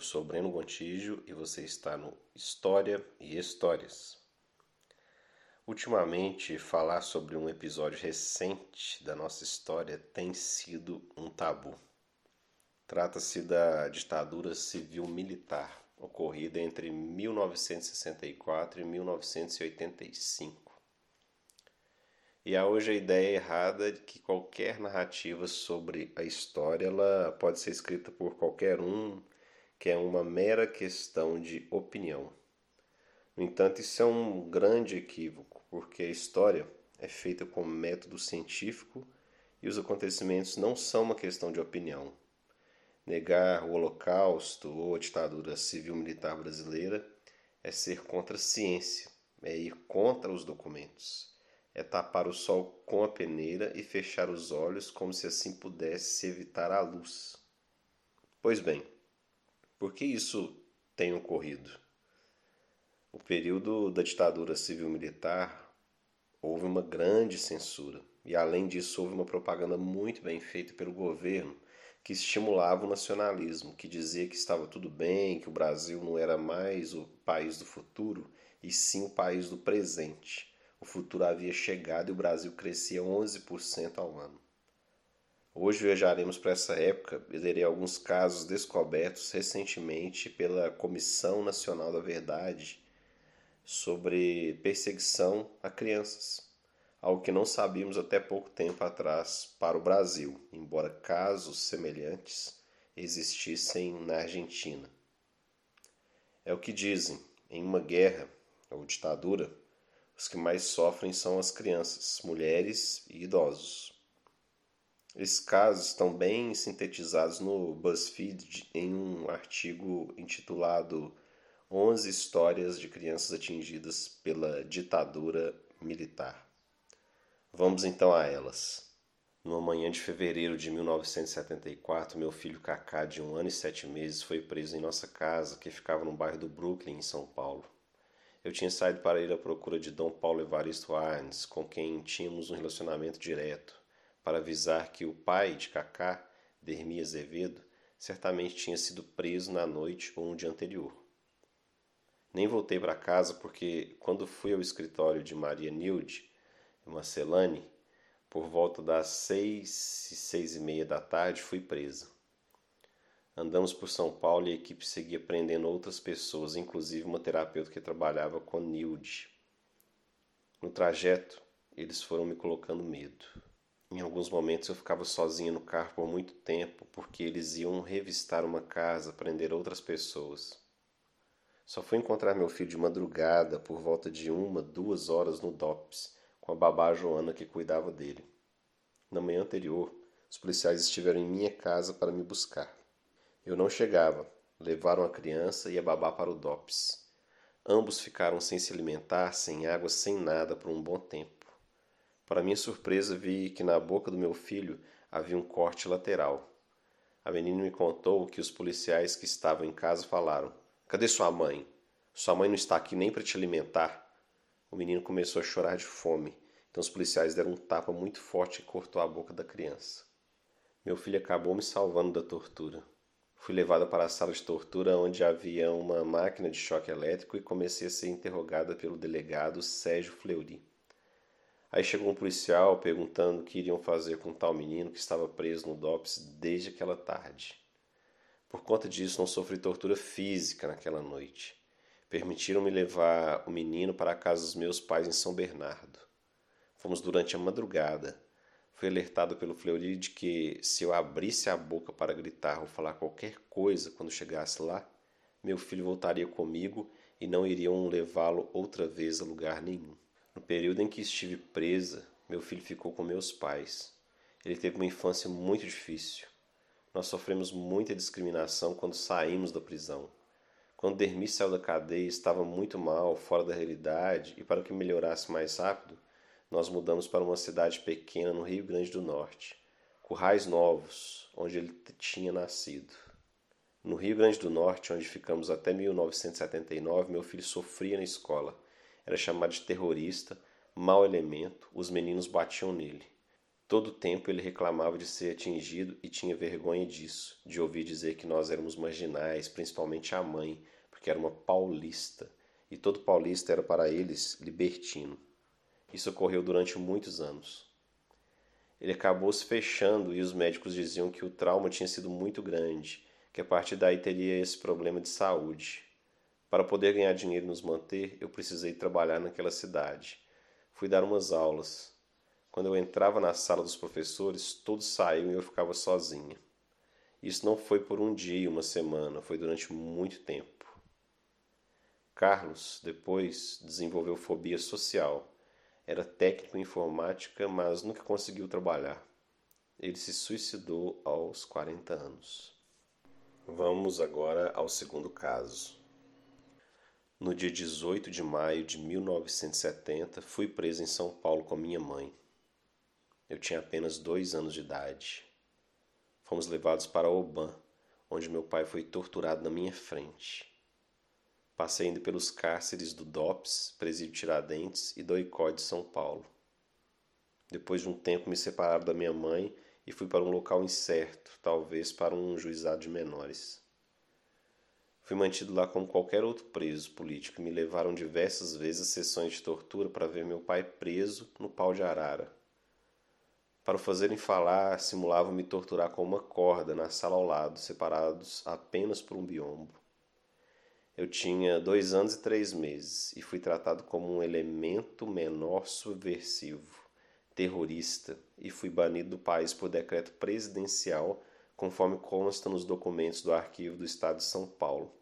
Eu sou Breno Gontijo e você está no História e Histórias. Ultimamente, falar sobre um episódio recente da nossa história tem sido um tabu. Trata-se da ditadura civil-militar ocorrida entre 1964 e 1985. E há hoje a ideia errada de que qualquer narrativa sobre a história ela pode ser escrita por qualquer um, que é uma mera questão de opinião. No entanto, isso é um grande equívoco, porque a história é feita com método científico e os acontecimentos não são uma questão de opinião. Negar o Holocausto ou a ditadura civil-militar brasileira é ser contra a ciência, é ir contra os documentos, é tapar o sol com a peneira e fechar os olhos como se assim pudesse se evitar a luz. Pois bem, por que isso tem ocorrido? O período da ditadura civil-militar houve uma grande censura e, além disso, houve uma propaganda muito bem feita pelo governo que estimulava o nacionalismo, que dizia que estava tudo bem, que o Brasil não era mais o país do futuro, e sim o país do presente. O futuro havia chegado e o Brasil crescia 11% ao ano. Hoje viajaremos para essa época e lerei alguns casos descobertos recentemente pela Comissão Nacional da Verdade sobre perseguição a crianças algo que não sabíamos até pouco tempo atrás para o Brasil, embora casos semelhantes existissem na Argentina. É o que dizem: em uma guerra ou ditadura, os que mais sofrem são as crianças, mulheres e idosos. Esses casos estão bem sintetizados no BuzzFeed em um artigo intitulado 11 histórias de crianças atingidas pela ditadura militar. Vamos então a elas. Numa manhã de fevereiro de 1974, meu filho Kaká, de um ano e sete meses, foi preso em nossa casa, que ficava no bairro do Brooklyn, em São Paulo. Eu tinha saído para ir à procura de Dom Paulo Evaristo Arnes, com quem tínhamos um relacionamento direto, para avisar que o pai de Kaká, Dermi Azevedo, certamente tinha sido preso na noite ou no dia anterior. Nem voltei para casa porque, quando fui ao escritório de Maria Nilde, Marcelane, por volta das seis e seis e meia da tarde, fui presa. Andamos por São Paulo e a equipe seguia prendendo outras pessoas, inclusive uma terapeuta que trabalhava com Nilde. No trajeto, eles foram me colocando medo. Em alguns momentos eu ficava sozinha no carro por muito tempo, porque eles iam revistar uma casa, prender outras pessoas. Só fui encontrar meu filho de madrugada, por volta de uma, duas horas no DOPS, com a babá Joana que cuidava dele. Na manhã anterior, os policiais estiveram em minha casa para me buscar. Eu não chegava, levaram a criança e a babá para o DOPS. Ambos ficaram sem se alimentar, sem água, sem nada por um bom tempo. Para minha surpresa, vi que na boca do meu filho havia um corte lateral. A menina me contou que os policiais que estavam em casa falaram: Cadê sua mãe? Sua mãe não está aqui nem para te alimentar. O menino começou a chorar de fome, então os policiais deram um tapa muito forte e cortou a boca da criança. Meu filho acabou me salvando da tortura. Fui levada para a sala de tortura onde havia uma máquina de choque elétrico e comecei a ser interrogada pelo delegado Sérgio Fleury. Aí chegou um policial perguntando o que iriam fazer com tal menino que estava preso no DOPS desde aquela tarde. Por conta disso, não sofri tortura física naquela noite. Permitiram-me levar o menino para a casa dos meus pais em São Bernardo. Fomos durante a madrugada. Fui alertado pelo Fleury de que, se eu abrisse a boca para gritar ou falar qualquer coisa quando chegasse lá, meu filho voltaria comigo e não iriam levá-lo outra vez a lugar nenhum. No período em que estive presa, meu filho ficou com meus pais. Ele teve uma infância muito difícil. Nós sofremos muita discriminação quando saímos da prisão. Quando Dermi saiu da cadeia, estava muito mal, fora da realidade, e para que melhorasse mais rápido, nós mudamos para uma cidade pequena no Rio Grande do Norte, Currais Novos, onde ele tinha nascido. No Rio Grande do Norte, onde ficamos até 1979, meu filho sofria na escola. Era chamado de terrorista, mau elemento, os meninos batiam nele. Todo tempo ele reclamava de ser atingido e tinha vergonha disso, de ouvir dizer que nós éramos marginais, principalmente a mãe, porque era uma paulista, e todo paulista era para eles libertino. Isso ocorreu durante muitos anos. Ele acabou se fechando e os médicos diziam que o trauma tinha sido muito grande, que a partir daí teria esse problema de saúde. Para poder ganhar dinheiro e nos manter, eu precisei trabalhar naquela cidade. Fui dar umas aulas. Quando eu entrava na sala dos professores, todos saíam e eu ficava sozinha. Isso não foi por um dia, uma semana, foi durante muito tempo. Carlos, depois, desenvolveu fobia social. Era técnico em informática, mas nunca conseguiu trabalhar. Ele se suicidou aos 40 anos. Vamos agora ao segundo caso. No dia 18 de maio de 1970, fui preso em São Paulo com minha mãe. Eu tinha apenas dois anos de idade. Fomos levados para Oban, onde meu pai foi torturado na minha frente. Passei indo pelos cárceres do DOPS, Presídio Tiradentes e do ICOD de São Paulo. Depois de um tempo me separaram da minha mãe e fui para um local incerto, talvez para um juizado de menores. Fui mantido lá como qualquer outro preso político e me levaram diversas vezes a sessões de tortura para ver meu pai preso no pau de arara. Para o fazerem falar, simulavam me torturar com uma corda na sala ao lado, separados apenas por um biombo. Eu tinha dois anos e três meses e fui tratado como um elemento menor subversivo, terrorista, e fui banido do país por decreto presidencial, conforme consta nos documentos do arquivo do Estado de São Paulo.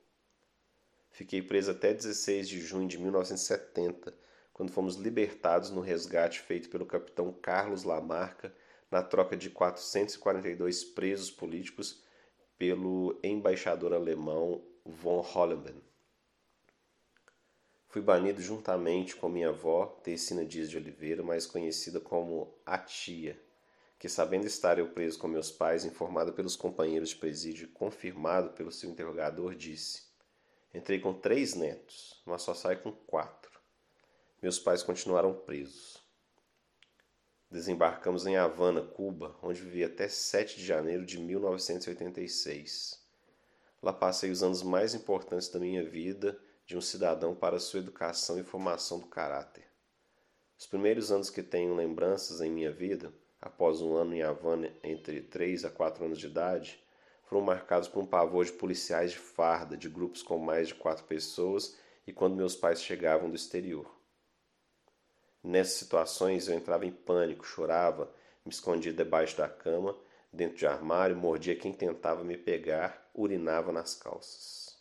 Fiquei preso até 16 de junho de 1970, quando fomos libertados no resgate feito pelo capitão Carlos Lamarca na troca de 442 presos políticos pelo embaixador alemão von Holleben. Fui banido juntamente com minha avó, Tecina Dias de Oliveira, mais conhecida como a tia, que sabendo estar eu preso com meus pais, informada pelos companheiros de presídio e confirmado pelo seu interrogador, disse: Entrei com três netos, mas só saí com quatro. Meus pais continuaram presos. Desembarcamos em Havana, Cuba, onde vivi até 7 de janeiro de 1986. Lá passei os anos mais importantes da minha vida de um cidadão para sua educação e formação do caráter. Os primeiros anos que tenho lembranças em minha vida, após um ano em Havana entre 3 a 4 anos de idade, foram marcados por um pavor de policiais de farda, de grupos com mais de quatro pessoas e quando meus pais chegavam do exterior. Nessas situações eu entrava em pânico, chorava, me escondia debaixo da cama, dentro de armário, mordia quem tentava me pegar, urinava nas calças.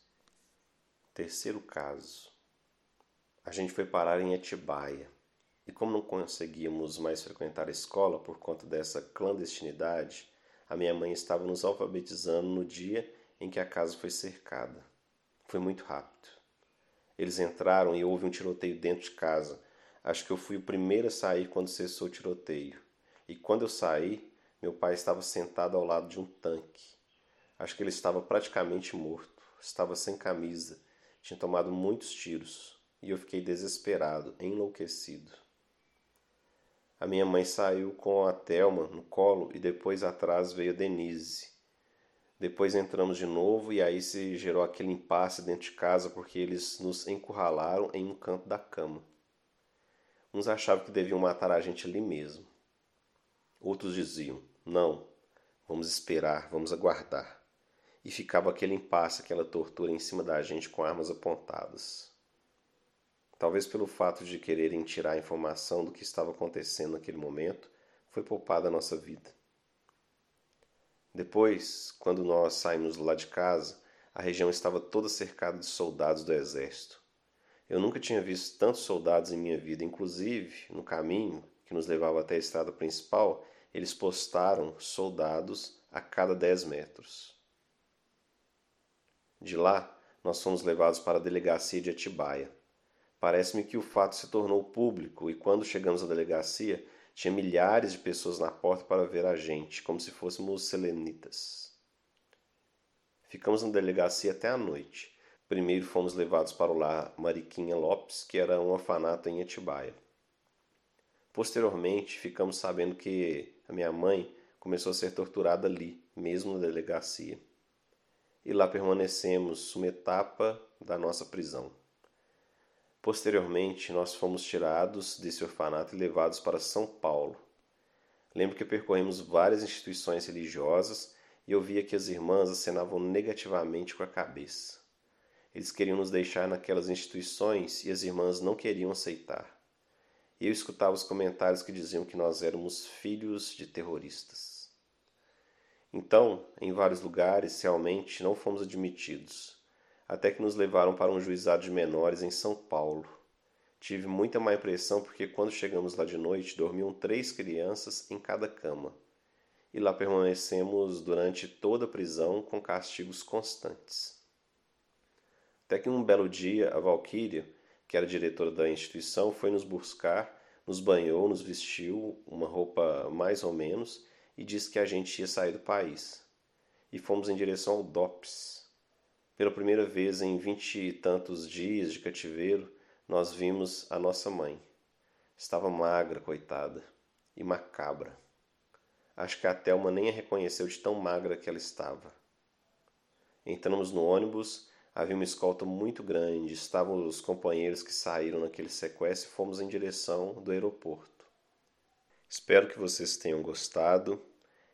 Terceiro caso. A gente foi parar em Atibaia. E como não conseguíamos mais frequentar a escola por conta dessa clandestinidade, a minha mãe estava nos alfabetizando no dia em que a casa foi cercada. Foi muito rápido. Eles entraram e houve um tiroteio dentro de casa. Acho que eu fui o primeiro a sair quando cessou o tiroteio. E quando eu saí, meu pai estava sentado ao lado de um tanque. Acho que ele estava praticamente morto. Estava sem camisa tinha tomado muitos tiros e eu fiquei desesperado, enlouquecido. A minha mãe saiu com a Thelma no colo e depois atrás veio a Denise. Depois entramos de novo e aí se gerou aquele impasse dentro de casa porque eles nos encurralaram em um canto da cama. Uns achavam que deviam matar a gente ali mesmo. Outros diziam: Não, vamos esperar, vamos aguardar e ficava aquele impasse, aquela tortura em cima da gente com armas apontadas. Talvez pelo fato de quererem tirar a informação do que estava acontecendo naquele momento, foi poupada a nossa vida. Depois, quando nós saímos lá de casa, a região estava toda cercada de soldados do exército. Eu nunca tinha visto tantos soldados em minha vida, inclusive, no caminho que nos levava até a estrada principal, eles postaram soldados a cada 10 metros. De lá, nós fomos levados para a delegacia de Atibaia. Parece-me que o fato se tornou público e quando chegamos à delegacia, tinha milhares de pessoas na porta para ver a gente, como se fôssemos selenitas. Ficamos na delegacia até a noite. Primeiro fomos levados para o lar Mariquinha Lopes, que era um orfanato em Atibaia. Posteriormente, ficamos sabendo que a minha mãe, começou a ser torturada ali, mesmo na delegacia. E lá permanecemos uma etapa da nossa prisão. Posteriormente, nós fomos tirados desse orfanato e levados para São Paulo. Lembro que percorremos várias instituições religiosas e eu via que as irmãs acenavam negativamente com a cabeça. Eles queriam nos deixar naquelas instituições e as irmãs não queriam aceitar. Eu escutava os comentários que diziam que nós éramos filhos de terroristas. Então, em vários lugares, realmente não fomos admitidos, até que nos levaram para um juizado de menores em São Paulo. Tive muita má impressão porque quando chegamos lá de noite dormiam três crianças em cada cama. E lá permanecemos durante toda a prisão com castigos constantes. Até que um belo dia a Valquíria, que era diretora da instituição, foi nos buscar, nos banhou, nos vestiu uma roupa mais ou menos e disse que a gente ia sair do país. E fomos em direção ao DOPS. Pela primeira vez em vinte e tantos dias de cativeiro, nós vimos a nossa mãe. Estava magra, coitada, e macabra. Acho que a Thelma nem a reconheceu de tão magra que ela estava. Entramos no ônibus Havia uma escolta muito grande, estavam os companheiros que saíram naquele sequestro e fomos em direção do aeroporto. Espero que vocês tenham gostado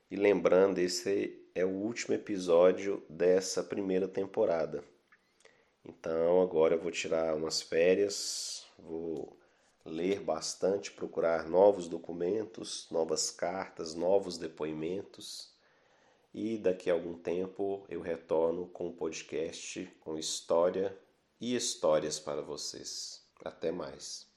e lembrando, esse é o último episódio dessa primeira temporada. Então agora eu vou tirar umas férias, vou ler bastante, procurar novos documentos, novas cartas, novos depoimentos e daqui a algum tempo eu retorno com um podcast com história e histórias para vocês. Até mais.